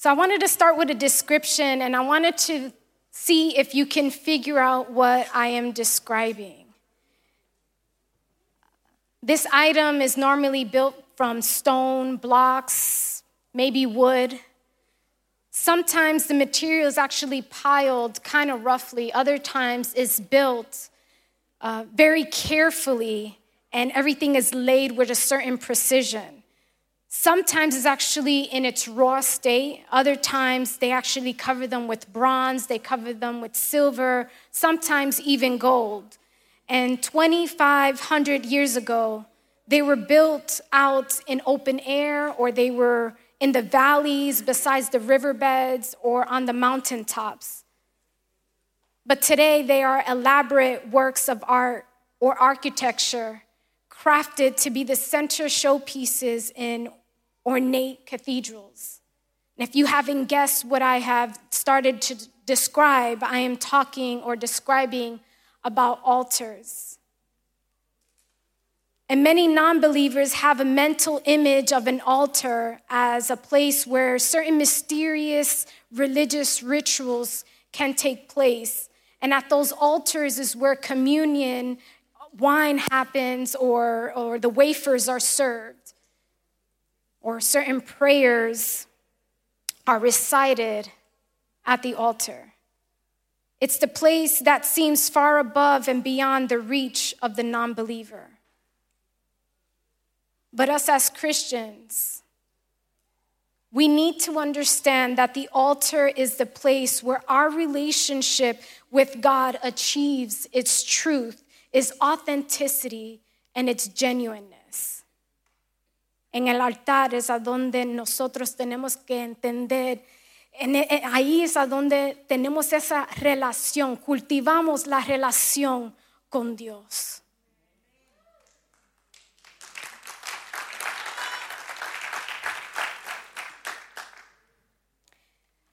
So I wanted to start with a description and I wanted to see if you can figure out what I am describing. This item is normally built from stone, blocks, maybe wood. Sometimes the material is actually piled kind of roughly, other times it's built uh, very carefully, and everything is laid with a certain precision. Sometimes it's actually in its raw state. Other times they actually cover them with bronze, they cover them with silver, sometimes even gold. And 2,500 years ago, they were built out in open air or they were in the valleys, besides the riverbeds, or on the mountaintops. But today they are elaborate works of art or architecture crafted to be the center showpieces in ornate cathedrals. And if you haven't guessed what I have started to describe, I am talking or describing about altars. And many non believers have a mental image of an altar as a place where certain mysterious religious rituals can take place. And at those altars is where communion, wine happens, or, or the wafers are served, or certain prayers are recited at the altar. It's the place that seems far above and beyond the reach of the non believer. But us as Christians, we need to understand that the altar is the place where our relationship with God achieves its truth, its authenticity, and its genuineness. En el altar es a donde nosotros tenemos que entender, en, ahí es a donde tenemos esa relación, cultivamos la relación con Dios.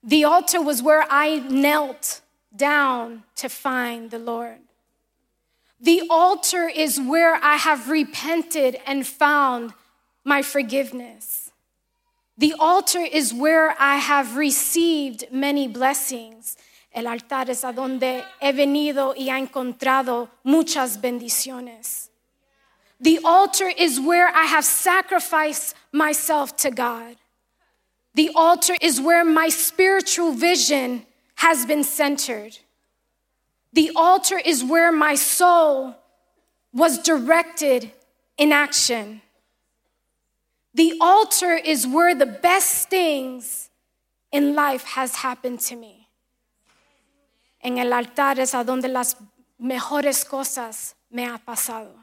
The altar was where I knelt down to find the Lord. The altar is where I have repented and found my forgiveness. The altar is where I have received many blessings. El altar es a donde he venido y ha encontrado muchas bendiciones. The altar is where I have sacrificed myself to God. The altar is where my spiritual vision has been centered. The altar is where my soul was directed in action. The altar is where the best things in life has happened to me. En el altar es a donde las mejores cosas me ha pasado.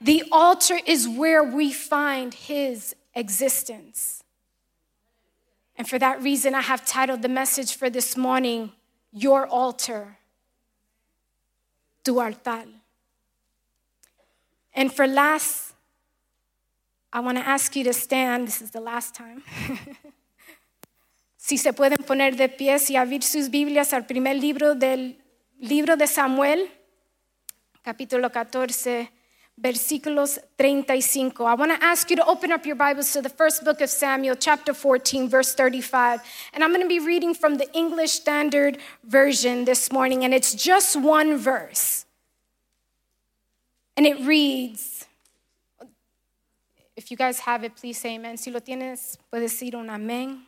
The altar is where we find his existence. And for that reason, I have titled the message for this morning, Your Altar, Tu Altar. And for last, I want to ask you to stand. This is the last time. si se pueden poner de pies y abrir sus Biblias al primer libro del libro de Samuel, capítulo 14 versículos 35. I want to ask you to open up your Bibles to the first book of Samuel, chapter 14, verse 35. And I'm going to be reading from the English Standard Version this morning, and it's just one verse. And it reads, you guys have it, please say amen. Si lo tienes, puedes decir un amén.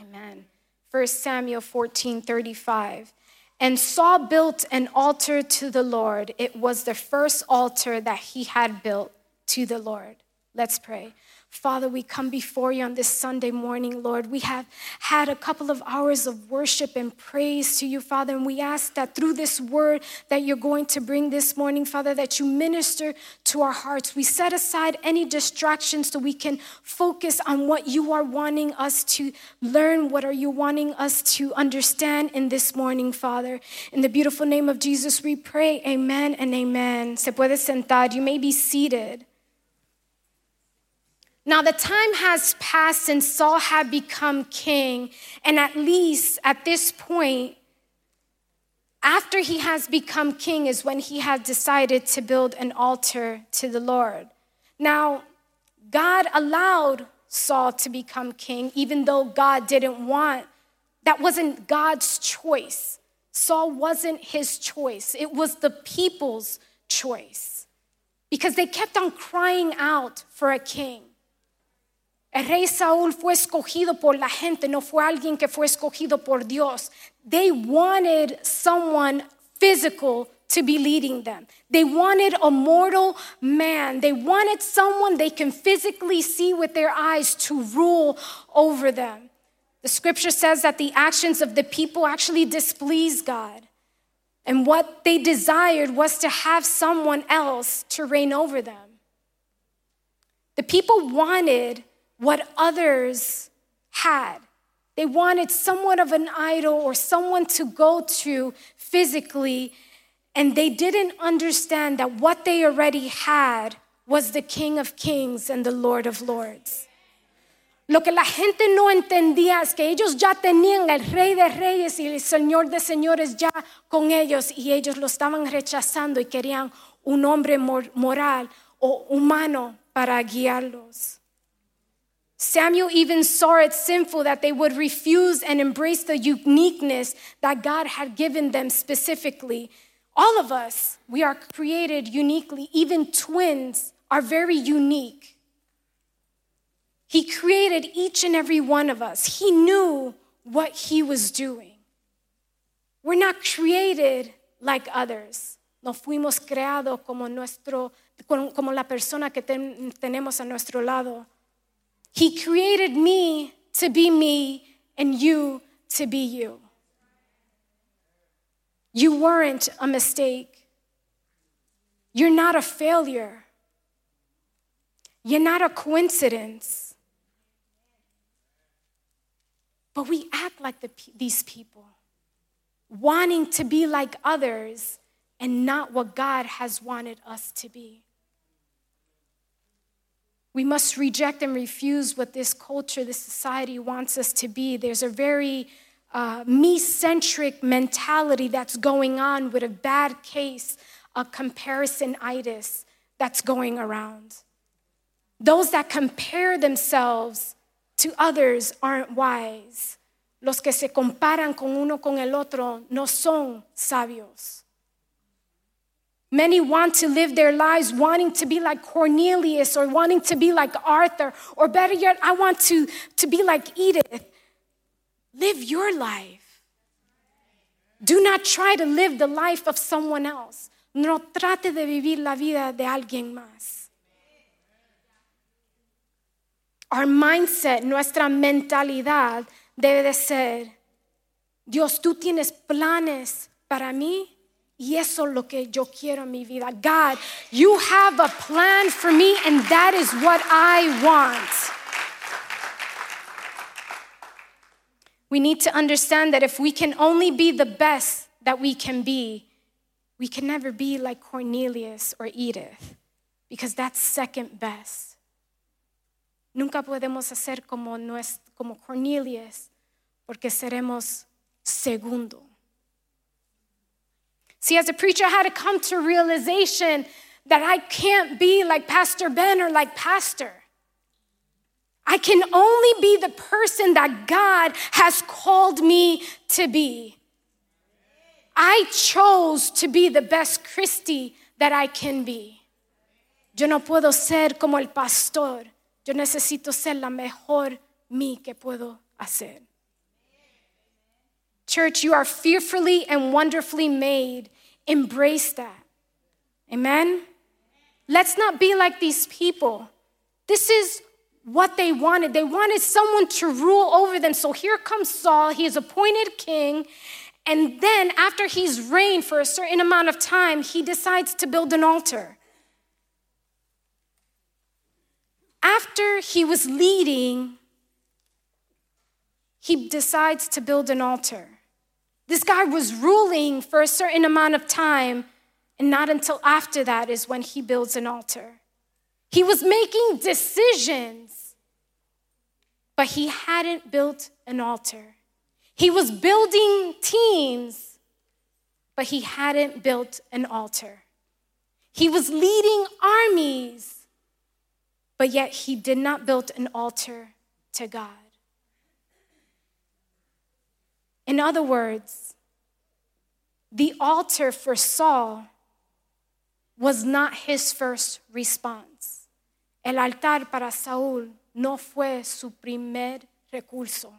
Amen. 1 Samuel 14, 35. And Saul built an altar to the Lord. It was the first altar that he had built to the Lord. Let's pray. Father, we come before you on this Sunday morning, Lord. We have had a couple of hours of worship and praise to you, Father, and we ask that through this word that you're going to bring this morning, Father, that you minister to our hearts. We set aside any distractions so we can focus on what you are wanting us to learn, what are you wanting us to understand in this morning, Father. In the beautiful name of Jesus, we pray, amen and amen. Se puede sentar. You may be seated. Now, the time has passed since Saul had become king, and at least at this point, after he has become king, is when he had decided to build an altar to the Lord. Now, God allowed Saul to become king, even though God didn't want, that wasn't God's choice. Saul wasn't his choice, it was the people's choice because they kept on crying out for a king. El rey Saúl fue escogido por la gente, no fue alguien que fue escogido por Dios. They wanted someone physical to be leading them. They wanted a mortal man. They wanted someone they can physically see with their eyes to rule over them. The scripture says that the actions of the people actually displeased God. And what they desired was to have someone else to reign over them. The people wanted what others had. They wanted somewhat of an idol or someone to go to physically, and they didn't understand that what they already had was the King of Kings and the Lord of Lords. Lo que la gente no entendía es que ellos ya tenían el Rey de Reyes y el Señor de Señores ya con ellos y ellos lo estaban rechazando y querían un hombre moral o humano para guiarlos. Samuel even saw it sinful that they would refuse and embrace the uniqueness that God had given them specifically. All of us, we are created uniquely. Even twins are very unique. He created each and every one of us. He knew what He was doing. We're not created like others. No fuimos creados como, nuestro, como la persona que ten, tenemos a nuestro lado. He created me to be me and you to be you. You weren't a mistake. You're not a failure. You're not a coincidence. But we act like the, these people, wanting to be like others and not what God has wanted us to be. We must reject and refuse what this culture, this society wants us to be. There's a very uh, me centric mentality that's going on with a bad case of comparisonitis that's going around. Those that compare themselves to others aren't wise. Los que se comparan con uno con el otro no son sabios. Many want to live their lives wanting to be like Cornelius or wanting to be like Arthur, or better yet, I want to, to be like Edith. Live your life. Do not try to live the life of someone else. No trate de vivir la vida de alguien más. Our mindset, nuestra mentalidad debe de ser, Dios, tú tienes planes para mí Y eso es lo que yo quiero en mi vida. God, you have a plan for me, and that is what I want. We need to understand that if we can only be the best that we can be, we can never be like Cornelius or Edith, because that's second best. Nunca podemos hacer como, como Cornelius, porque seremos segundo. See, as a preacher, I had to come to realization that I can't be like Pastor Ben or like Pastor. I can only be the person that God has called me to be. I chose to be the best Christy that I can be. Yo no puedo ser como el pastor. Yo necesito ser la mejor mí que puedo hacer. Church, you are fearfully and wonderfully made Embrace that. Amen? Let's not be like these people. This is what they wanted. They wanted someone to rule over them. So here comes Saul. He is appointed king. And then, after he's reigned for a certain amount of time, he decides to build an altar. After he was leading, he decides to build an altar. This guy was ruling for a certain amount of time, and not until after that is when he builds an altar. He was making decisions, but he hadn't built an altar. He was building teams, but he hadn't built an altar. He was leading armies, but yet he did not build an altar to God. In other words, the altar for Saul was not his first response. El altar para Saúl no fue su primer recurso.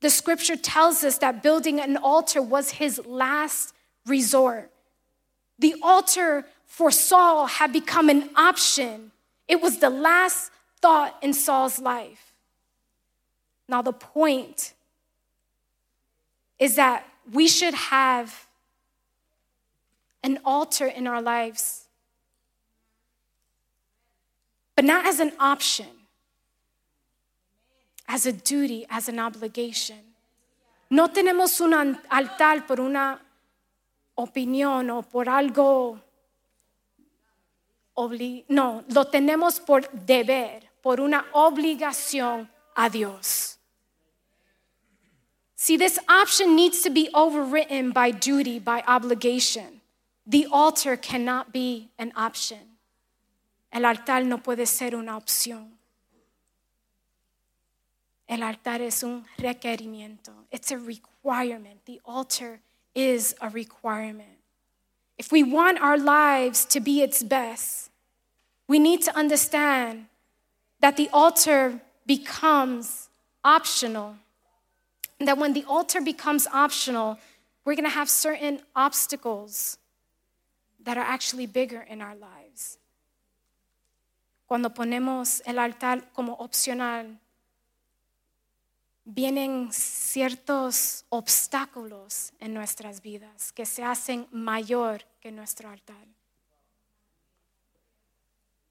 The scripture tells us that building an altar was his last resort. The altar for Saul had become an option, it was the last thought in Saul's life. Now, the point is that we should have an altar in our lives, but not as an option, as a duty, as an obligation. No tenemos un altar por una opinión o por algo. No, lo tenemos por deber, por una obligación a Dios. See, this option needs to be overwritten by duty, by obligation. The altar cannot be an option. El altar no puede ser una opción. El altar es un requerimiento. It's a requirement. The altar is a requirement. If we want our lives to be its best, we need to understand that the altar becomes optional. That when the altar becomes optional, we're going to have certain obstacles that are actually bigger in our lives. Cuando ponemos el altar como opcional, vienen ciertos obstáculos en nuestras vidas que se hacen mayor que nuestro altar.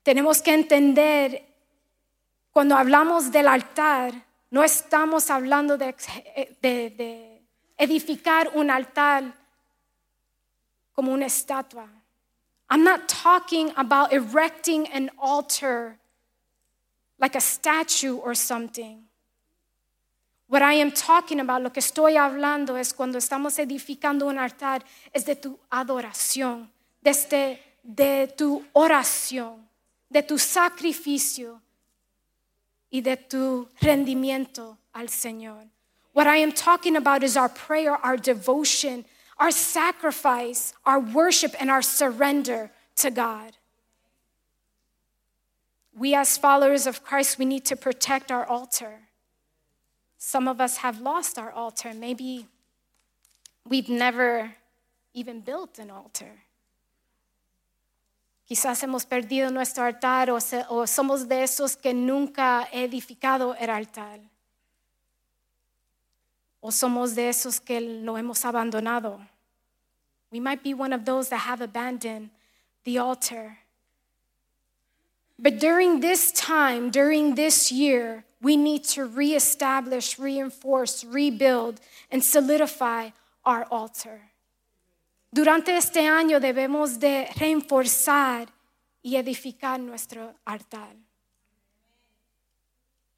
Tenemos que entender, cuando hablamos del altar, no estamos hablando de, edificar un altar como una estatua. I'm not talking about erecting an altar like a statue or something. What I am talking about, lo que estoy hablando es cuando estamos edificando un altar, es de tu adoración, desde de tu oración, de tu sacrificio y de tu rendimiento al Señor. What I am talking about is our prayer, our devotion, our sacrifice, our worship, and our surrender to God. We, as followers of Christ, we need to protect our altar. Some of us have lost our altar. Maybe we've never even built an altar. Quizás hemos perdido nuestro altar o, se, o somos de esos que nunca he edificado el altar. O somos de esos que lo hemos abandonado. We might be one of those that have abandoned the altar. But during this time, during this year, we need to reestablish, reinforce, rebuild, and solidify our altar. Durante este año debemos de reforzar y edificar nuestro altar.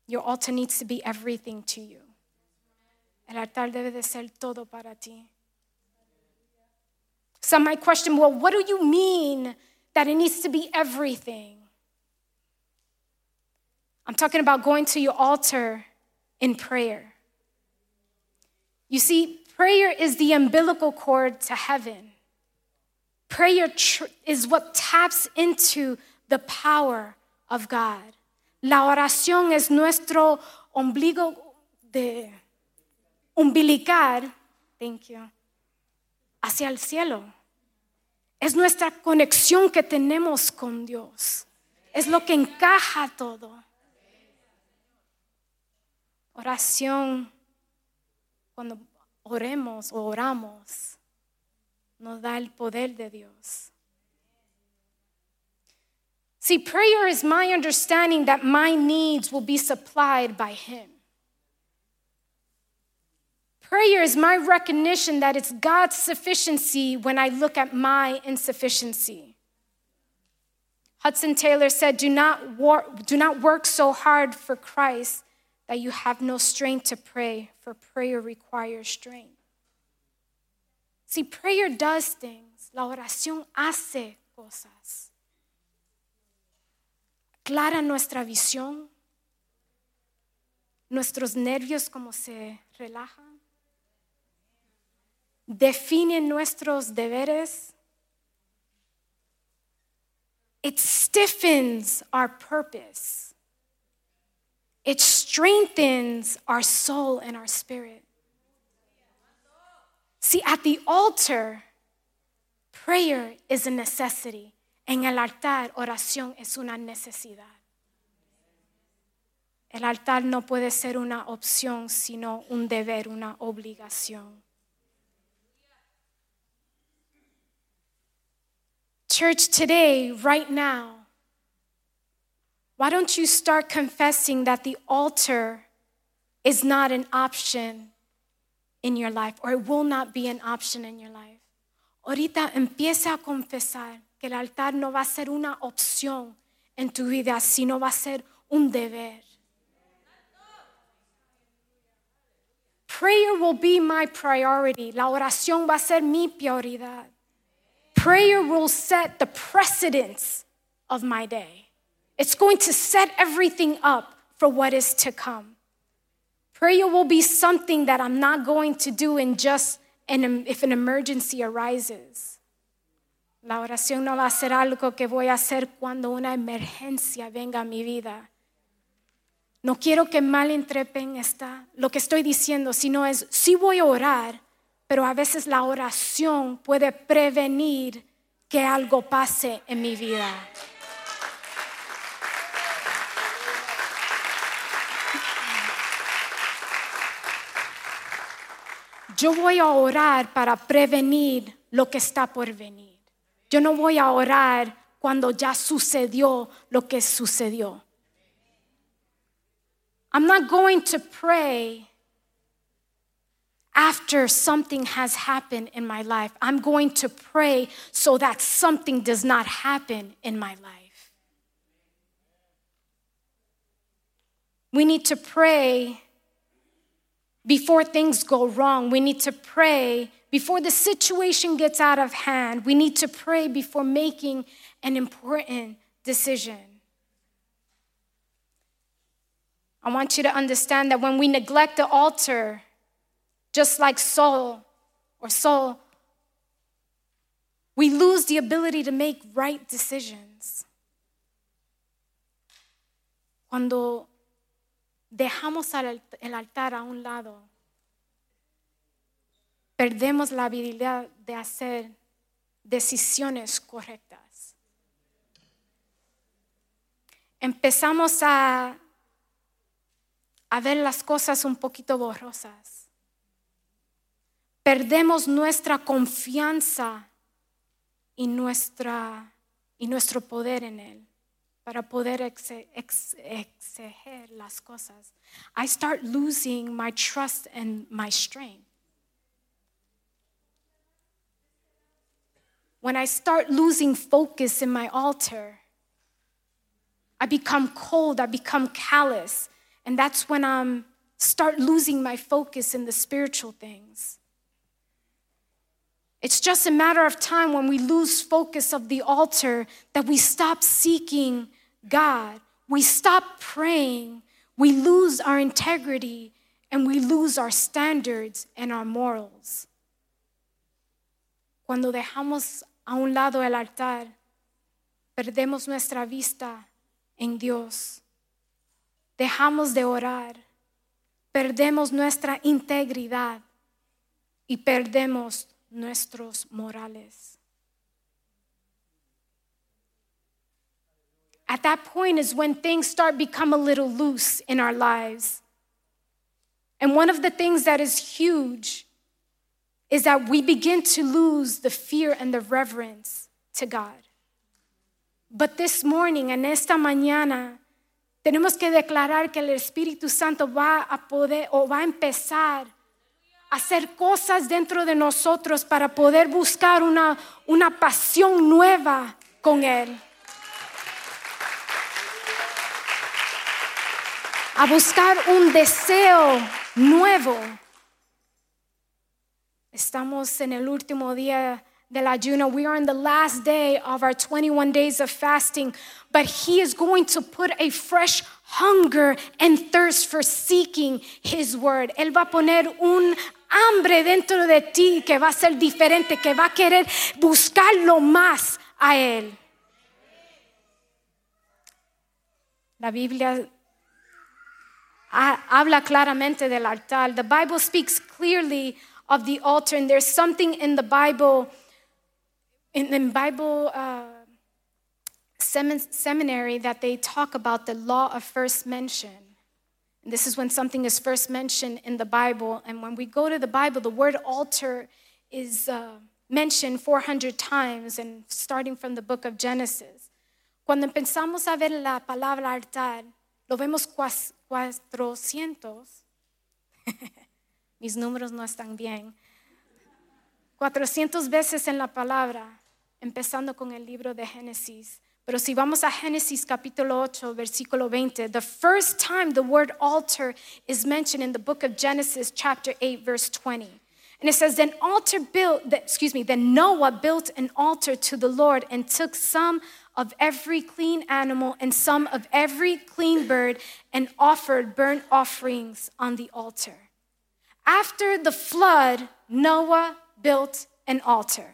Your altar needs to be everything to you. El altar debe de ser todo para ti. Some might question, well, what do you mean that it needs to be everything? I'm talking about going to your altar in prayer. You see, prayer is the umbilical cord to heaven. Prayer tr- is what taps into the power of God. La oración es nuestro ombligo de umbilical, thank you, hacia el cielo. Es nuestra conexión que tenemos con Dios. Es lo que encaja todo. Oración, cuando oremos o oramos, nos da el poder de Dios. See, prayer is my understanding that my needs will be supplied by Him. Prayer is my recognition that it's God's sufficiency when I look at my insufficiency. Hudson Taylor said, Do not, war- do not work so hard for Christ that you have no strength to pray, for prayer requires strength. See, prayer does things. La oración hace cosas. Clara nuestra visión, nuestros nervios como se relajan, define nuestros deberes. It stiffens our purpose. It strengthens our soul and our spirit. See, at the altar, prayer is a necessity. En el altar, oración es una necesidad. El altar no puede ser una opción, sino un deber, una obligación. Church, today, right now, why don't you start confessing that the altar is not an option in your life or it will not be an option in your life? Ahorita empieza a confesar que el altar no va a ser una opción en tu vida, sino va a ser un deber. Prayer will be my priority. La oración va a ser mi prioridad. Prayer will set the precedence of my day. It's going to set everything up for what is to come. Prayer will be something that I'm not going to do in just if an emergency arises. La oración no va a ser algo que voy a hacer cuando una emergencia venga a mi vida. No quiero que malinterpreten esta, lo que estoy diciendo, sino es, sí voy a orar, pero a veces la oración puede prevenir que algo pase en mi vida. Yo voy a orar para prevenir lo que está por venir. Yo no voy a orar cuando ya sucedió lo que sucedió. I'm not going to pray after something has happened in my life. I'm going to pray so that something does not happen in my life. We need to pray before things go wrong. We need to pray before the situation gets out of hand, we need to pray before making an important decision. I want you to understand that when we neglect the altar, just like Saul or Saul, we lose the ability to make right decisions. Cuando dejamos el altar a un lado, perdemos la habilidad de hacer decisiones correctas. Empezamos a, ver las cosas un poquito borrosas. Perdemos nuestra confianza y, nuestra, y nuestro poder en Él para poder exigir las cosas. I start losing my trust and my strength. when I start losing focus in my altar, I become cold, I become callous, and that's when I start losing my focus in the spiritual things. It's just a matter of time when we lose focus of the altar that we stop seeking God. We stop praying. We lose our integrity and we lose our standards and our morals. Cuando dejamos a un lado el altar, perdemos nuestra vista en Dios. Dejamos de orar, perdemos nuestra integridad y perdemos nuestros morales. At that point is when things start become a little loose in our lives. And one of the things that is huge is that we begin to lose the fear and the reverence to God. But this morning, en esta mañana, tenemos que declarar que el Espíritu Santo va a poder o va a empezar a hacer cosas dentro de nosotros para poder buscar una, una pasión nueva con Él. A buscar un deseo nuevo Estamos en el último día del ayuno. We are in the last day of our 21 days of fasting, but He is going to put a fresh hunger and thirst for seeking His word. Él va a poner un hambre dentro de ti que va a ser diferente, que va a querer buscarlo más a Él. La Biblia habla claramente del altar. The Bible speaks clearly of the altar, and there's something in the Bible, in the Bible uh, seminary, that they talk about the law of first mention. And this is when something is first mentioned in the Bible. And when we go to the Bible, the word altar is uh, mentioned 400 times, and starting from the book of Genesis. Cuando empezamos a ver la palabra altar, lo vemos 400. Mis números no están bien. 400 veces en la palabra, empezando con el libro de Génesis. Pero si vamos a Génesis capítulo 8, versículo 20, the first time the word altar is mentioned in the book of Genesis chapter 8 verse 20. And it says, then altar built, excuse me, then Noah built an altar to the Lord and took some of every clean animal and some of every clean bird and offered burnt offerings on the altar. After the flood, Noah built an altar.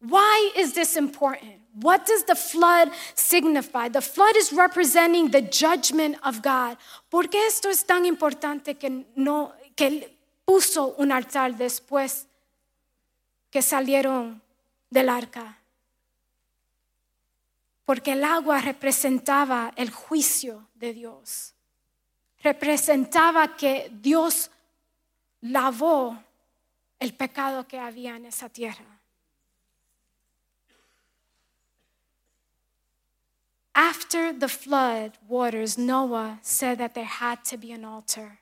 Why is this important? What does the flood signify? The flood is representing the judgment of God. ¿Por qué esto es tan importante que no que puso un altar después que salieron del arca? Porque el agua representaba el juicio de Dios. Representaba que Dios lavó el pecado que había en esa tierra. After the flood waters, Noah said that there had to be an altar.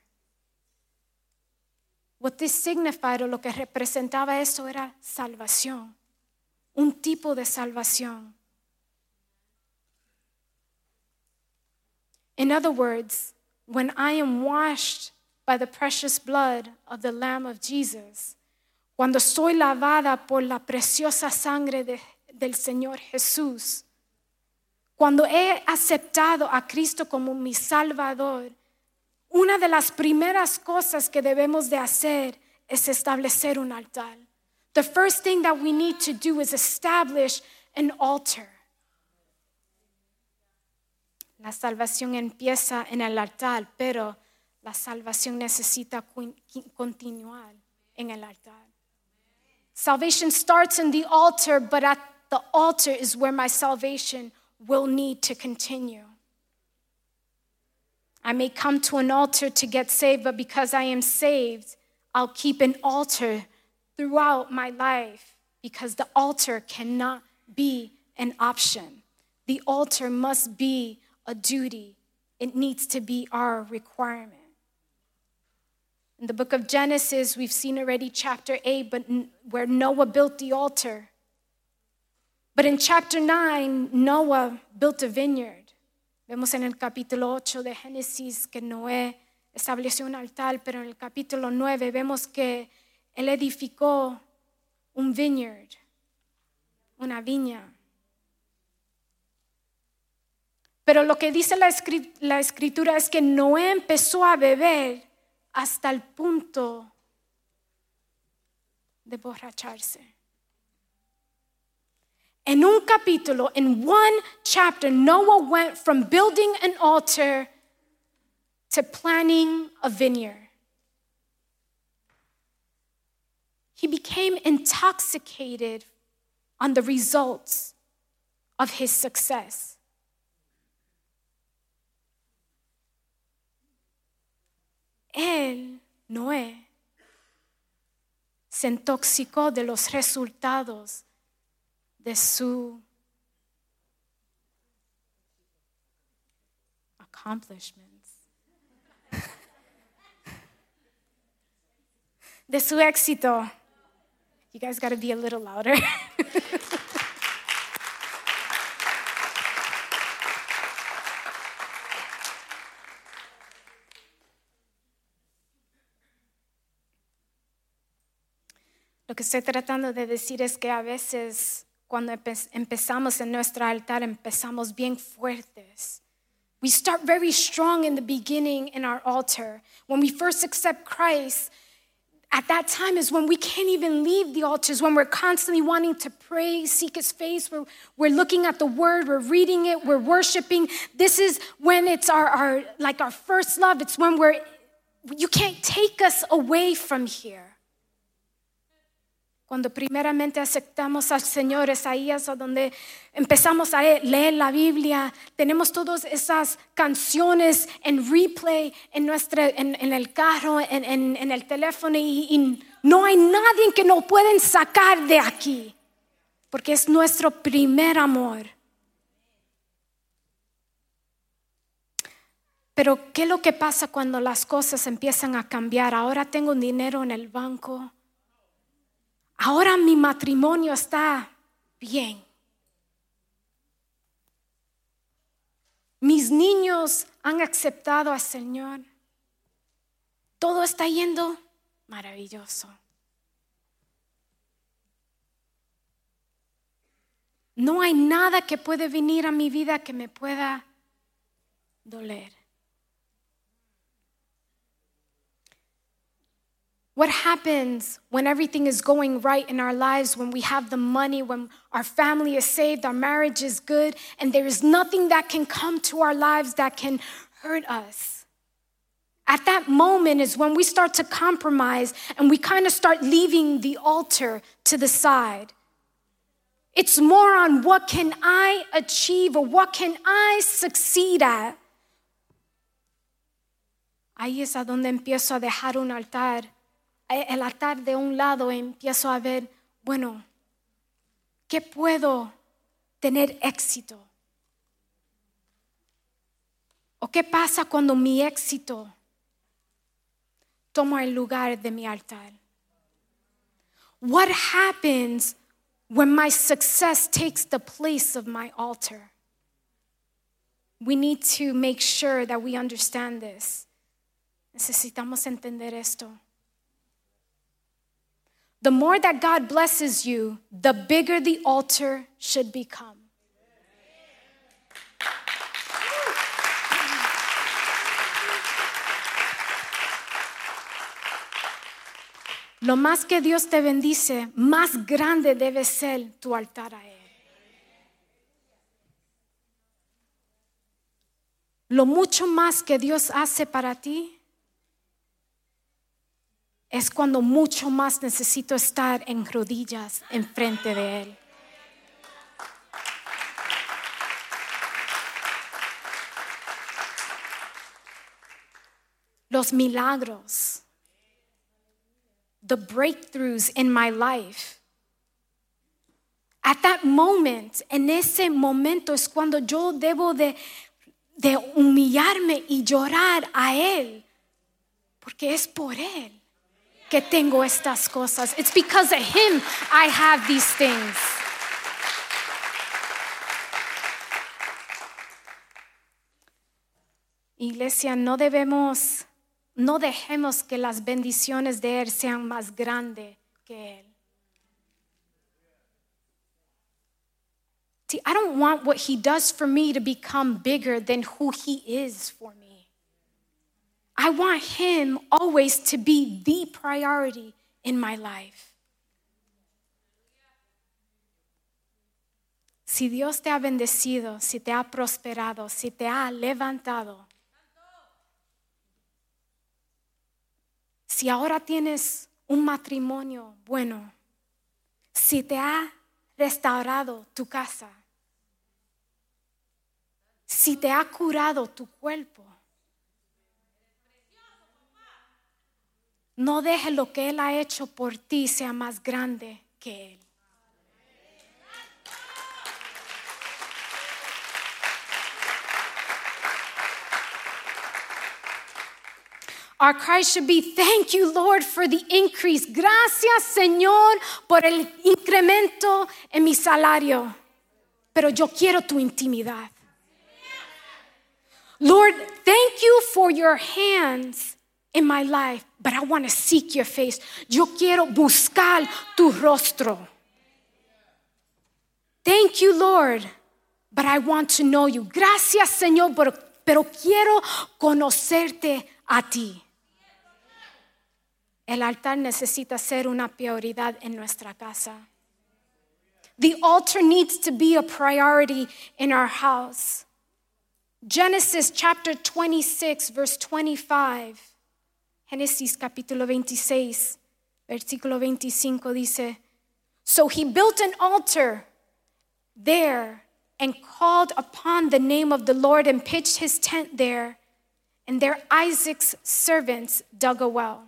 What this signified o lo que representaba eso era salvación, un tipo de salvación. In other words, when I am washed by the precious blood of the Lamb of Jesus, cuando soy lavada por la preciosa sangre de, del Señor Jesús, cuando he aceptado a Cristo como mi Salvador, una de las primeras cosas que debemos de hacer es establecer un altar. The first thing that we need to do is establish an altar. La salvación empieza en el altar, pero la salvación necesita continuar en el altar. Salvation starts in the altar, but at the altar is where my salvation will need to continue. I may come to an altar to get saved, but because I am saved, I'll keep an altar throughout my life because the altar cannot be an option. The altar must be a duty, it needs to be our requirement. In the book of Genesis, we've seen already chapter 8, but where Noah built the altar. But in chapter 9, Noah built a vineyard. Vemos en el capítulo 8 de Génesis que Noé estableció un altar, pero en el capítulo 9 vemos que él edificó un vineyard, una viña. Pero lo que dice la escritura es que Noé empezó a beber hasta el punto de borracharse. En un capítulo, in one chapter, Noah went from building an altar to planting a vineyard. He became intoxicated on the results of his success. Él, Noé, se intoxicó de los resultados de su accomplishments, de su éxito. You guys got to be a little louder. Lo que estoy tratando de decir es que a veces cuando empe- empezamos en nuestro altar empezamos bien fuertes. We start very strong in the beginning in our altar. When we first accept Christ, at that time is when we can't even leave the altars, when we're constantly wanting to pray, seek his face, we're, we're looking at the word, we're reading it, we're worshiping. This is when it's our, our like our first love. It's when we're you can't take us away from here. Cuando primeramente aceptamos al Señor, es ahí es a donde empezamos a leer la Biblia. Tenemos todas esas canciones en replay en, nuestra, en, el carro, en, el teléfono y, y no hay nadie que nos pueden sacar de aquí, porque es nuestro primer amor. Pero ¿qué es lo que pasa cuando las cosas empiezan a cambiar? Ahora tengo dinero en el banco. Ahora mi matrimonio está bien. Mis niños han aceptado al Señor. Todo está yendo maravilloso. No hay nada que puede venir a mi vida que me pueda doler. What happens when everything is going right in our lives, when we have the money, when our family is saved, our marriage is good, and there is nothing that can come to our lives that can hurt us? At that moment is when we start to compromise and we kind of start leaving the altar to the side. It's more on what can I achieve or what can I succeed at. Ahí es a donde empiezo a dejar un altar, el altar de un lado empiezo a ver, bueno, ¿qué puedo tener éxito? ¿O qué pasa cuando mi éxito toma el lugar de mi altar? What happens when my success takes the place of my altar? We need to make sure that we understand this. Necesitamos entender esto. The more that God blesses you, the bigger the altar should become. Lo más que Dios te bendice, más grande debe ser tu altar a Él. Lo mucho más que Dios hace para ti es cuando mucho más necesito estar en rodillas enfrente de Él. Los milagros, the breakthroughs in my life. At that moment, en ese momento es cuando yo debo de, de humillarme y llorar a Él, porque es por Él que tengo estas cosas. It's because of Him I have these things. Iglesia, no debemos, no dejemos que las bendiciones de Él sean más grandes que Él. See, I don't want what He does for me to become bigger than who He is for me. I want Him always to be the priority in my life. Si Dios te ha bendecido, si te ha prosperado, si te ha levantado, si ahora tienes un matrimonio bueno, si te ha restaurado tu casa, si te ha curado tu cuerpo, no deje lo que Él ha hecho por ti sea más grande que Él. Our cry should be, Thank you, Lord, for the increase. Gracias, Señor, por el incremento en mi salario. Pero yo quiero tu intimidad. Lord, thank you for your hands in my life, but I want to seek your face. Yo quiero buscar tu rostro. Thank you, Lord, but I want to know you. Gracias, Señor, pero, quiero conocerte a ti. El altar necesita ser una prioridad en nuestra casa. The altar needs to be a priority in our house. Genesis chapter 26, verse 25. Génesis capítulo 26, versículo 25 dice, So he built an altar there and called upon the name of the Lord and pitched his tent there. And there Isaac's servants dug a well.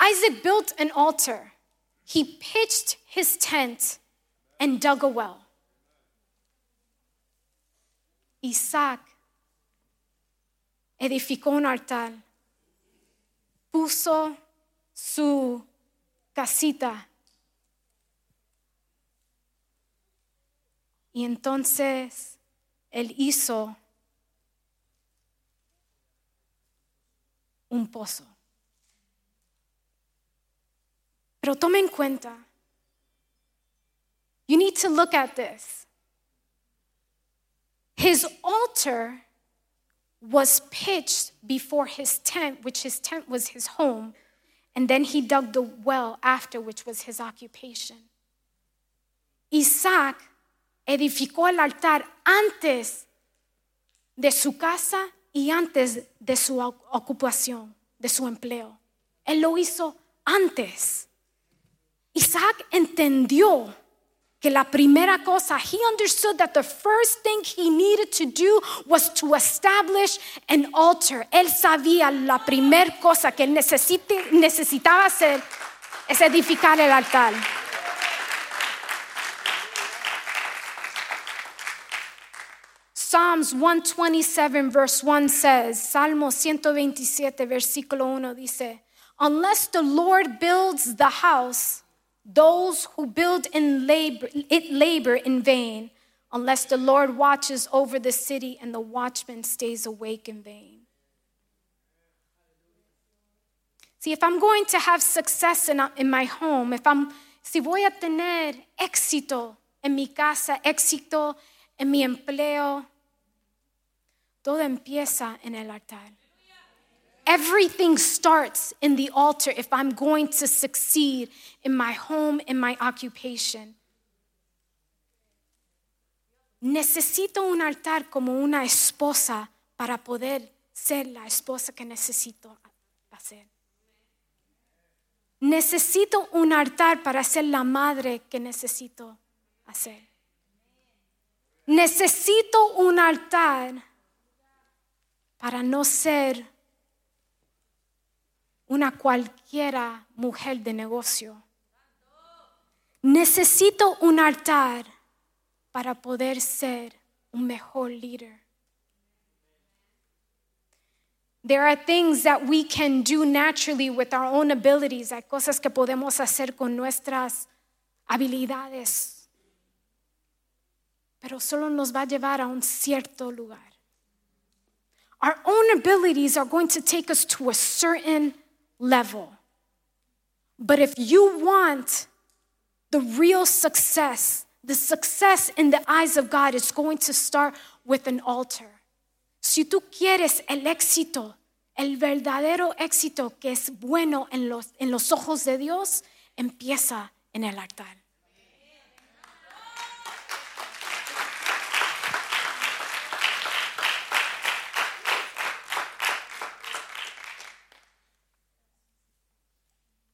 Isaac built an altar. He pitched his tent and dug a well. Isaac edificó un altar, puso su casita y entonces él hizo un pozo. Pero tome en cuenta, you need to look at this. His altar was pitched before his tent, which his tent was his home, and then he dug the well after, which was his occupation. Isaac edificó el altar antes de su casa y antes de su ocupación, de su empleo. Él lo hizo antes. Isaac entendió que la primera cosa, he understood that the first thing he needed to do was to establish an altar. Él sabía la primera cosa que él necesitaba hacer es edificar el altar. Psalms 127 verse 1 says, Salmo 127 versículo 1 dice, Unless the Lord builds the house, those who build in labor, it labor in vain, unless the Lord watches over the city and the watchman stays awake in vain. See, if I'm going to have success in, uh, in my home, if I'm, si voy a tener éxito en mi casa, éxito en mi empleo, todo empieza en el altar. Everything starts in the altar if I'm going to succeed in my home, in my occupation. Necesito un altar como una esposa para poder ser la esposa que necesito hacer. Necesito un altar para ser la madre que necesito hacer. Necesito un altar para no ser una cualquiera mujer de negocio. Necesito un altar para poder ser un mejor líder. There are things that we can do naturally with our own abilities. Hay cosas que podemos hacer con nuestras habilidades. Pero solo nos va a llevar a un cierto lugar. Our own abilities are going to take us to a certain level. But if you want the real success, the success in the eyes of God is going to start with an altar. Si tú quieres el éxito, el verdadero éxito que es bueno en los, en los ojos de Dios, empieza en el altar.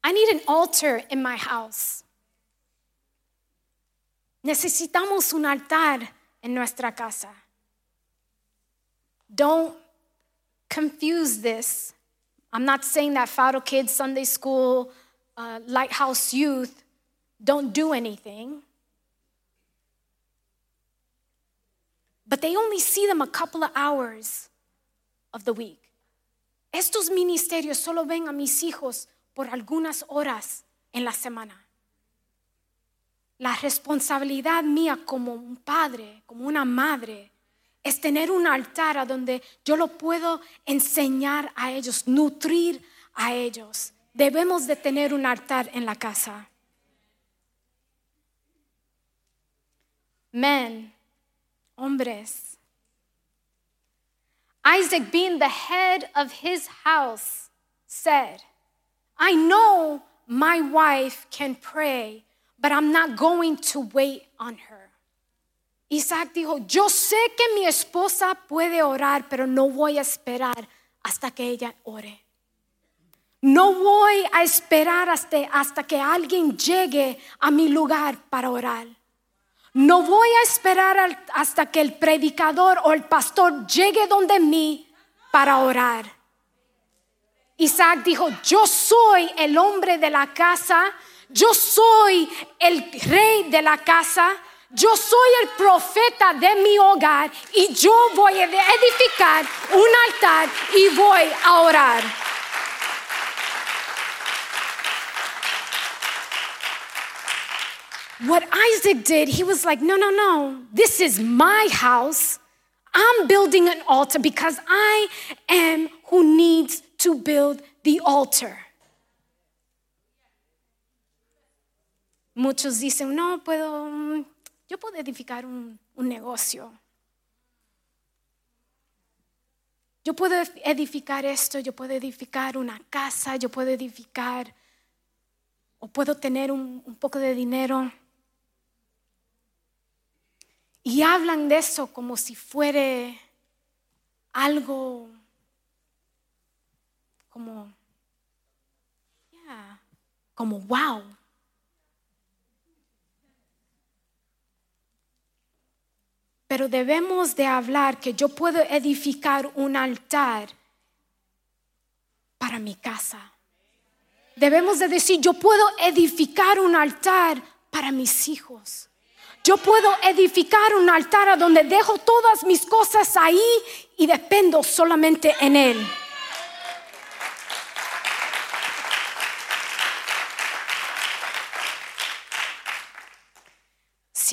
I need an altar in my house. Necesitamos un altar en nuestra casa. Don't confuse this. I'm not saying that Fado Kids, Sunday School, uh, Lighthouse Youth don't do anything. But they only see them a couple of hours of the week. Estos ministerios solo ven a mis hijos por algunas horas en la semana. La responsabilidad mía como un padre, como una madre, es tener un altar donde yo lo puedo enseñar a ellos, nutrir a ellos. Debemos de tener un altar en la casa. Men, hombres. Isaac, being the head of his house, said, I know my wife can pray, but I'm not going to wait on her. Isaac dijo, yo sé que mi esposa puede orar, pero no voy a esperar hasta que ella ore. No voy a esperar hasta, hasta que alguien llegue a mi lugar para orar. No voy a esperar hasta que el predicador o el pastor llegue donde mí para orar. Isaac dijo, yo soy el hombre de la casa, yo soy el rey de la casa, yo soy el profeta de mi hogar y yo voy a edificar un altar y voy a orar. What Isaac did, he was like, no, no, no, this is my house. I'm building an altar because I am who needs to build the altar. Muchos dicen, no, puedo, yo puedo edificar un, un negocio. Yo puedo edificar esto, yo puedo edificar una casa, yo puedo edificar, o puedo tener un, un poco de dinero. Y hablan de eso como si fuere algo como, yeah, como wow. Pero debemos de hablar que yo puedo edificar un altar para mi casa. Debemos de decir, yo puedo edificar un altar para mis hijos. Yo puedo edificar un altar a donde dejo todas mis cosas ahí y dependo solamente en Él.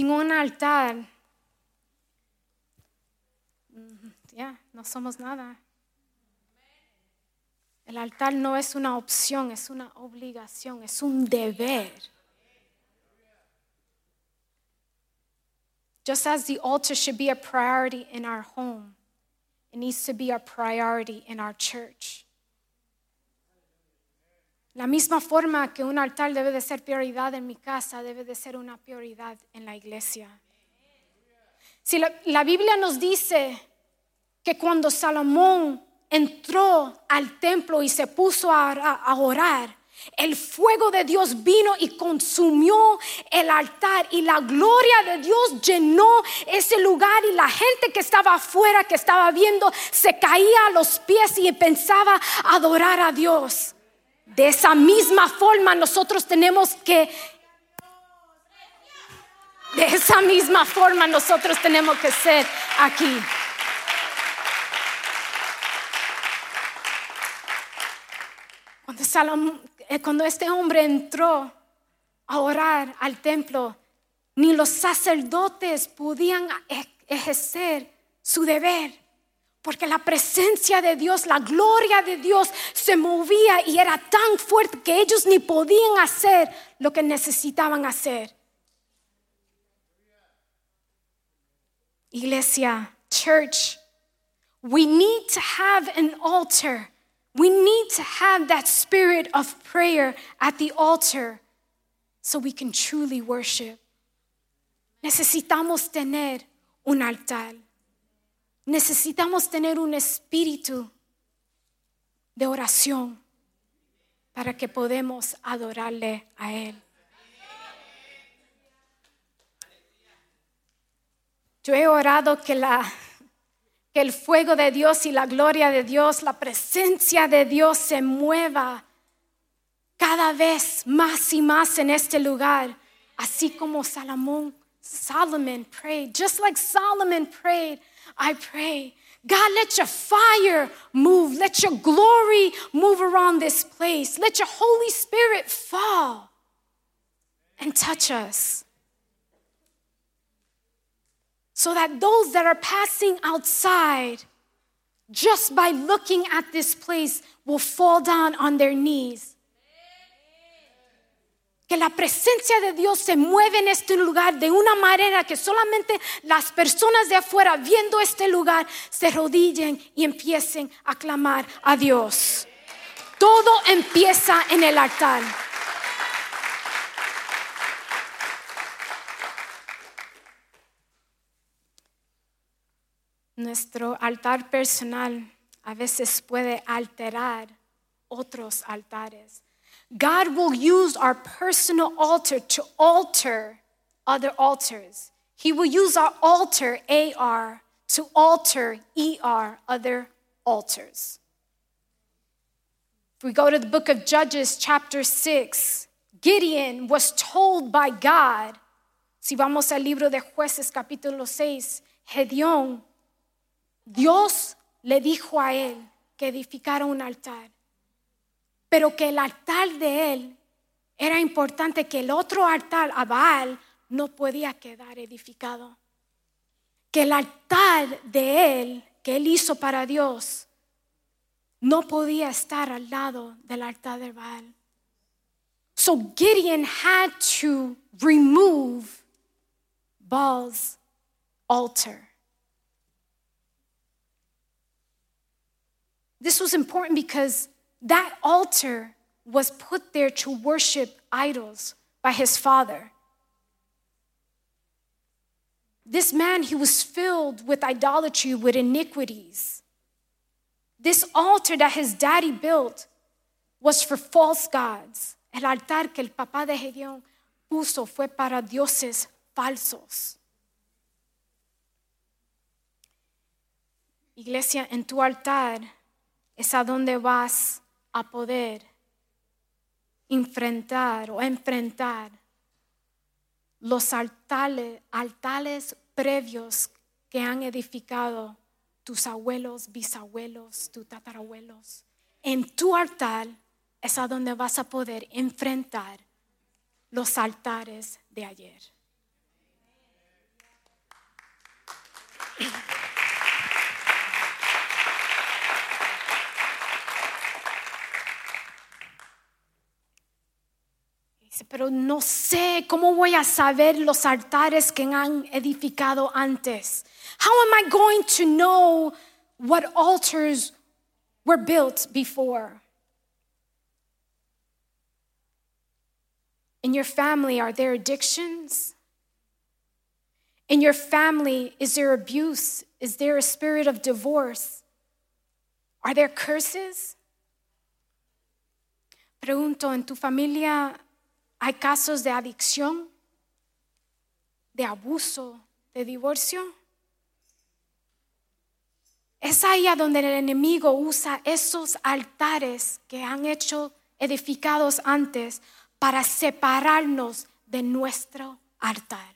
Sin un altar, mm, ya, no somos nada. El altar no es una opción, es una obligación, es un deber. Just as the altar should be a priority in our home, it needs to be a priority in our church. La misma forma que un altar debe de ser prioridad en mi casa, debe de ser una prioridad en la iglesia. Si la, Biblia nos dice que cuando Salomón entró al templo y se puso a, a orar, el fuego de Dios vino y consumió el altar y la gloria de Dios llenó ese lugar y la gente que estaba afuera, que estaba viendo, se caía a los pies y pensaba adorar a Dios. De esa misma forma nosotros tenemos que, de esa misma forma nosotros tenemos que ser aquí. Cuando Salomón, eh, cuando este hombre entró a orar al templo, ni los sacerdotes podían ejercer su deber, porque la presencia de Dios, la gloria de Dios se movía y era tan fuerte que ellos ni podían hacer lo que necesitaban hacer. Iglesia, church, we need to have an altar we need to have that spirit of prayer at the altar so we can truly worship. Necesitamos tener un altar. Necesitamos tener un espíritu de oración para que podamos adorarle a Él. Yo he orado que la que el fuego de Dios y la gloria de Dios, la presencia de Dios se mueva cada vez más y más en este lugar, así como Salomón, Solomon prayed, just like Solomon prayed, I pray. God, let your fire move. Let your glory move around this place. Let your Holy Spirit fall and touch us. so that those that are passing outside, just by looking at this place, will fall down on their knees. Que la presencia de Dios se mueve en este lugar de una manera que solamente las personas de afuera viendo este lugar se rodillen y empiecen a clamar a Dios. Todo empieza en el altar. Nuestro altar personal a veces puede alterar otros altares. God will use our personal altar to alter other altars. He will use our altar, AR, to alter ER, other altars. If we go to the book of Judges, chapter 6, Gideon was told by God, si vamos al libro de Jueces, capítulo 6, Gedeón, Dios le dijo a él que edificara un altar, pero que el altar de él era importante, que el otro altar, a Baal, no podía quedar edificado. Que el altar de él, que él hizo para Dios, no podía estar al lado del altar de Baal. So Gideon had to remove Baal's altar. This was important because that altar was put there to worship idols by his father. This man, he was filled with idolatry, with iniquities. This altar that his daddy built was for false gods. El altar que el papá de Gedeón puso fue para dioses falsos. Iglesia, en tu altar es a donde vas a poder enfrentar o enfrentar los altares, altares previos que han edificado tus abuelos, bisabuelos, tus tatarabuelos. En tu altar es a donde vas a poder enfrentar los altares de ayer. Pero no sé cómo voy a saber los altares que han edificado antes. How am I going to know what altars were built before? In your family, are there addictions? In your family, is there abuse? Is there a spirit of divorce? Are there curses? Pregunto, ¿en tu familia hay casos de adicción, de abuso, de divorcio? Es ahí a donde el enemigo usa esos altares que han hecho edificados antes para separarnos de nuestro altar.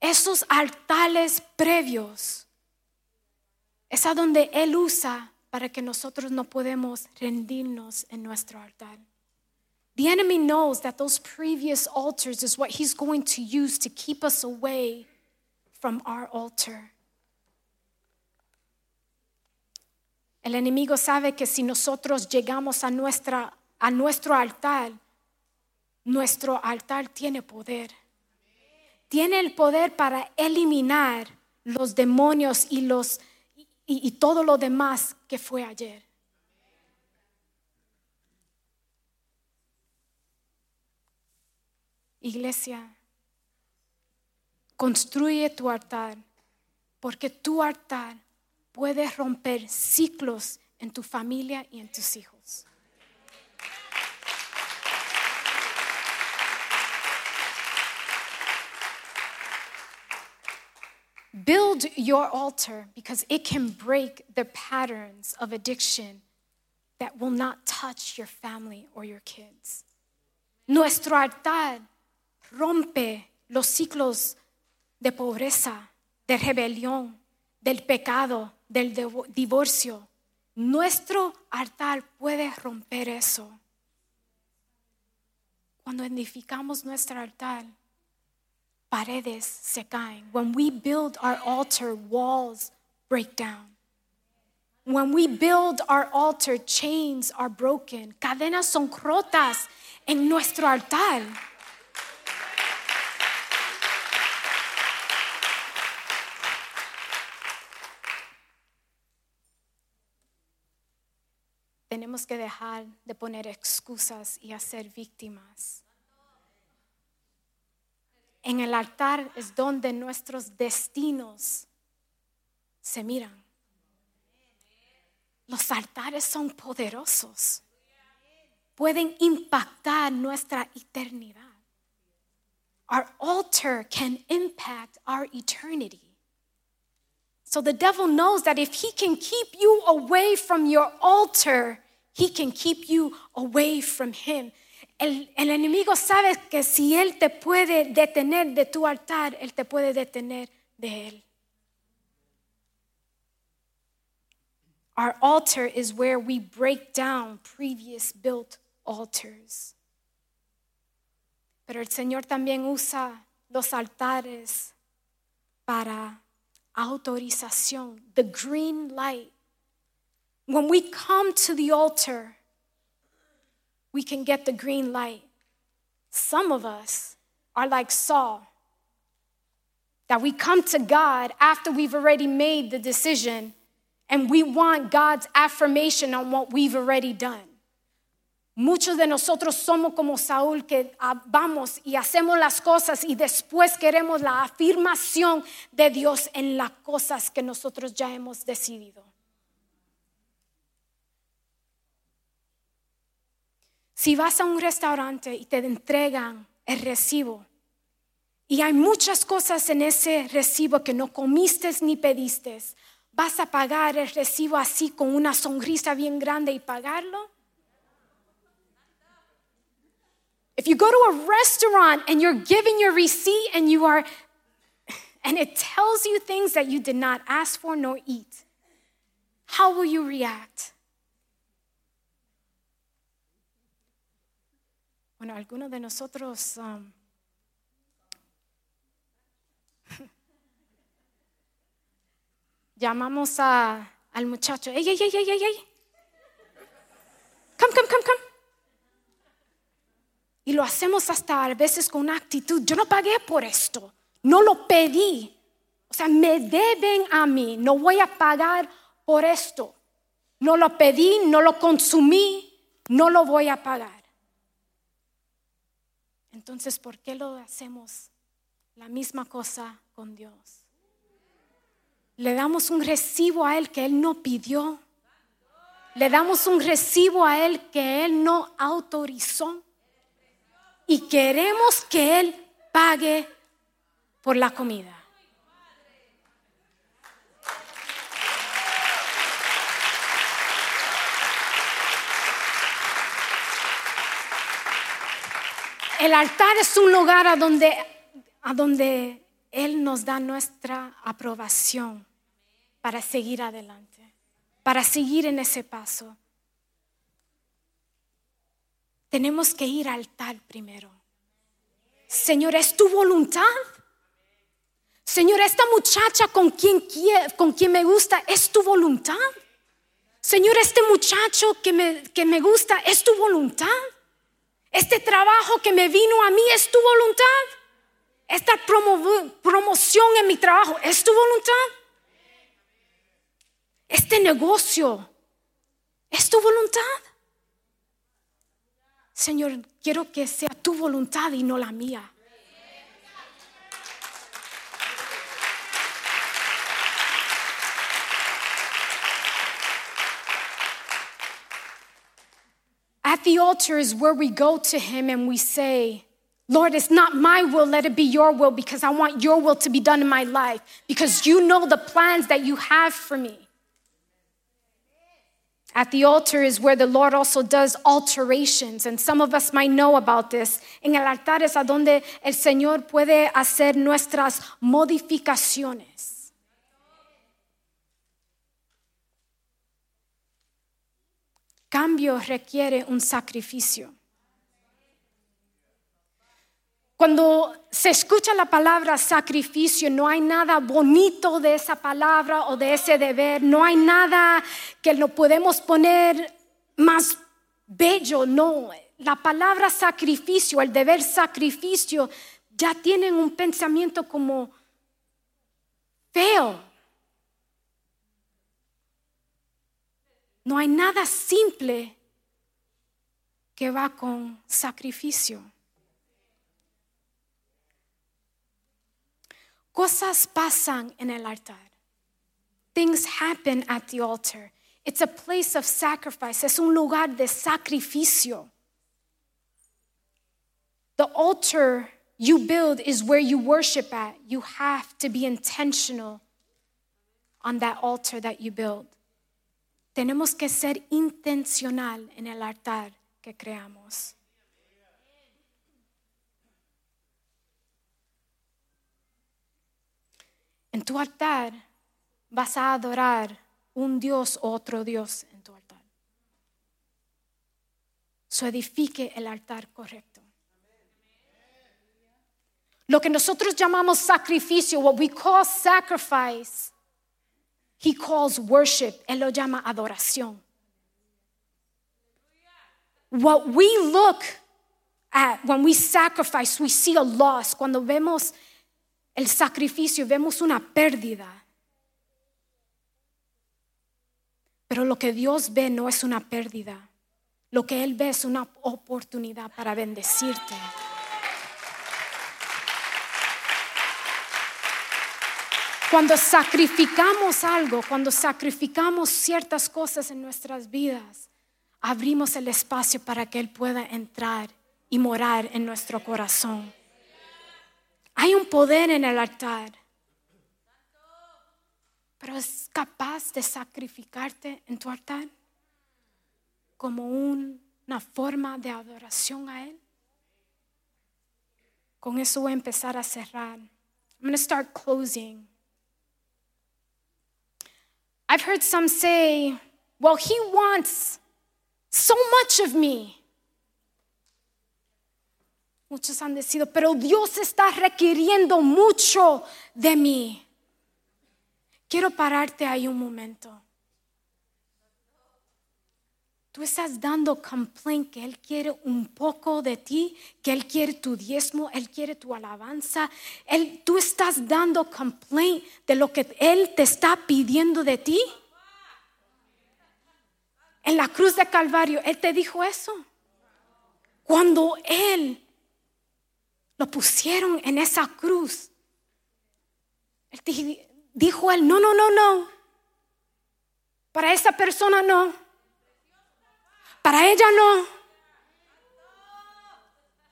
Esos altares previos es a donde Él usa para que nosotros no podemos rendirnos en nuestro altar. The enemy knows that those previous altars is what he's going to use to keep us away from our altar. El enemigo sabe que si nosotros llegamos a, nuestra, a nuestro altar, nuestro altar tiene poder. Tiene el poder para eliminar los demonios y, los, y, y todo lo demás que fue ayer. Iglesia, construye tu altar, porque tu altar puedes romper ciclos en tu familia y en tus hijos. Build your altar because it can break the patterns of addiction that will not touch your family or your kids. Nuestro altar rompe los ciclos de pobreza, de rebelión, del pecado, del divorcio. Nuestro altar puede romper eso. Cuando edificamos nuestro altar, paredes se caen. When we build our altar, walls break down. When we build our altar, chains are broken. Cadenas son rotas en nuestro altar. Tenemos que dejar de poner excusas y hacer víctimas. En el altar es donde nuestros destinos se miran. Los altares son poderosos. Pueden impactar nuestra eternidad. Our altar can impact our eternity. So the devil knows that if he can keep you away from your altar, he can keep you away from him. El, el, enemigo sabe que si él te puede detener de tu altar, él te puede detener de él. Our altar is where we break down previous built altars. Pero el Señor también usa los altares para autorización, the green light. When we come to the altar, we can get the green light. Some of us are like Saul, that we come to God after we've already made the decision and we want God's affirmation on what we've already done. Muchos de nosotros somos como Saúl que ah, vamos y hacemos las cosas y después queremos la afirmación de Dios en las cosas que nosotros ya hemos decidido. Si vas a un restaurante y te entregan el recibo y hay muchas cosas en ese recibo que no comiste ni pediste, ¿vas a pagar el recibo así con una sonrisa bien grande y pagarlo? If you go to a restaurant and you're giving your receipt and you are and it tells you things that you did not ask for nor eat, how will you react? Bueno, algunos de nosotros um, llamamos a, al muchacho, ey, ey, ey, ey, ey, ey, come, come, come, come. Y lo hacemos hasta a veces con una actitud, yo no pagué por esto, no lo pedí. O sea, me deben a mí, no voy a pagar por esto. No lo pedí, no lo consumí, no lo voy a pagar. Entonces, ¿por qué lo hacemos la misma cosa con Dios? Le damos un recibo a Él que Él no pidió. Le damos un recibo a Él que Él no autorizó y queremos que Él pague por la comida. El altar es un lugar a donde, a donde Él nos da nuestra aprobación para seguir adelante, para seguir en ese paso tenemos que ir al altar primero. Señor, ¿es tu voluntad? Señor, esta muchacha con quien, con quien me gusta, ¿es tu voluntad? Señor, este muchacho que me, que me gusta, ¿es tu voluntad? Este trabajo que me vino a mí, ¿es tu voluntad? Esta promoción en mi trabajo, ¿es tu voluntad? Este negocio, ¿es tu voluntad? Señor, quiero que sea tu voluntad y no la mía. At the altar is where we go to Him and we say, Lord, it's not my will, let it be your will because I want your will to be done in my life because you know the plans that you have for me. At the altar is where the Lord also does alterations, and some of us might know about this. En el altar es a donde el Señor puede hacer nuestras modificaciones. Cambio requiere un sacrificio. Cuando se escucha la palabra sacrificio, no hay nada bonito de esa palabra o de ese deber, no hay nada que lo podemos poner más bello, no. La palabra sacrificio, el deber sacrificio, ya tienen un pensamiento como feo. No hay nada simple que va con sacrificio. Cosas pasan en el altar. Things happen at the altar. It's a place of sacrifice. Es un lugar de sacrificio. The altar you build is where you worship at. You have to be intentional on that altar that you build. Tenemos que ser intencional en el altar que creamos. En tu altar vas a adorar un Dios o otro Dios en tu altar. So edifique el altar correcto. Lo que nosotros llamamos sacrificio, what we call sacrifice, he calls worship. Él lo llama adoración. What we look at when we sacrifice, we see a loss. Cuando vemos el sacrificio, vemos una pérdida. Pero lo que Dios ve no es una pérdida. Lo que Él ve es una oportunidad para bendecirte. Cuando sacrificamos algo, cuando sacrificamos ciertas cosas en nuestras vidas, abrimos el espacio para que Él pueda entrar y morar en nuestro corazón. Hay un poder en el altar, pero es capaz de sacrificarte en tu altar como una forma de adoración a Él. Con eso voy a empezar a cerrar. I'm going to start closing. I've heard some say, well, He wants so much of me. Muchos han decidido, pero Dios está requiriendo mucho de mí. Quiero pararte ahí un momento. Tú estás dando complaint que Él quiere un poco de ti, que Él quiere tu diezmo, Él quiere tu alabanza. Él, tú estás dando complaint de lo que Él te está pidiendo de ti. En la cruz de Calvario, Él te dijo eso. Cuando Él lo pusieron en esa cruz. dijo él, no, no, no, no. Para esa persona no. Para ella no.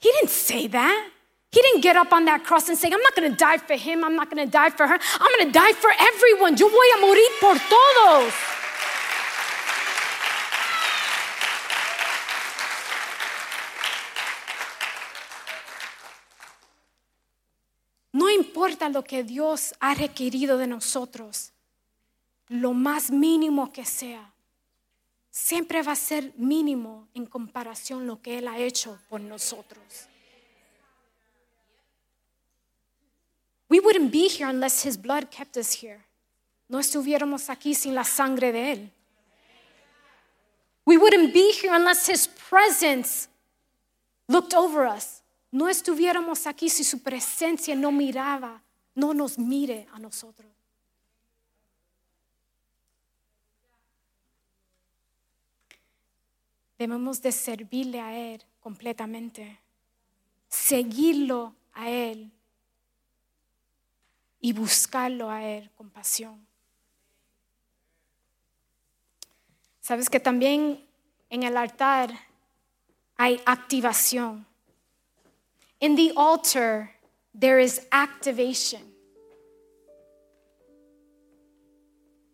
He didn't say that. He didn't get up on that cross and say, I'm not going to die for him, I'm not going to die for her, I'm going to die for everyone. Yo voy a morir por todos. No importa lo que Dios ha requerido de nosotros, lo más mínimo que sea, siempre va a ser mínimo en comparación lo que Él ha hecho por nosotros. We wouldn't be here unless His blood kept us here. No estuviéramos aquí sin la sangre de Él. We wouldn't be here unless His presence looked over us. No estuviéramos aquí si su presencia no miraba, no nos mire a nosotros. Debemos de servirle a Él completamente, seguirlo a Él y buscarlo a Él con pasión. Sabes que también en el altar hay activación. In the altar, there is activation.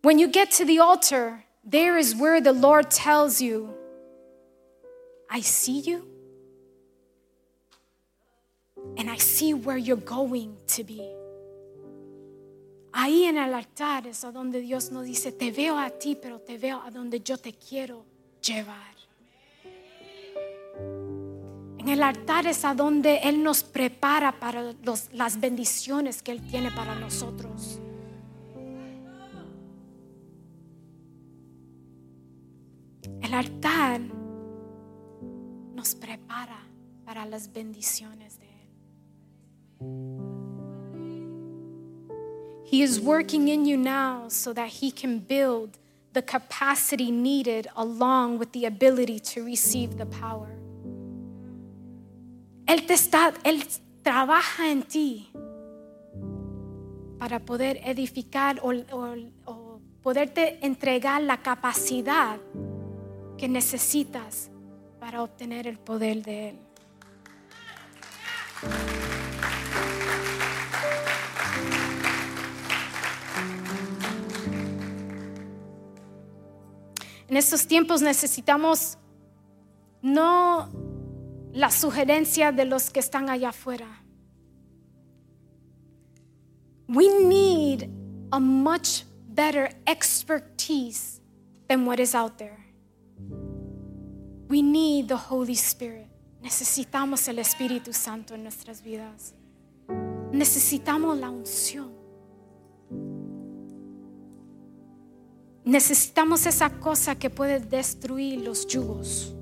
When you get to the altar, there is where the Lord tells you, I see you, and I see where you're going to be. Ahí en el altar es a donde Dios nos dice, te veo a ti, pero te veo a donde yo te quiero llevar. En el altar es a donde Él nos prepara para las bendiciones que Él tiene para nosotros. El altar nos prepara para las bendiciones de Él. He is working in you now so that He can build the capacity needed along with the ability to receive the power. Él te está, Él trabaja en ti para poder edificar o, o- o poderte entregar la capacidad que necesitas para obtener el poder de Él. En estos tiempos necesitamos no la sugerencia de los que están allá afuera. We need a much better expertise than what is out there. We need the Holy Spirit. Necesitamos el Espíritu Santo en nuestras vidas. Necesitamos la unción. Necesitamos esa cosa que puede destruir los yugos.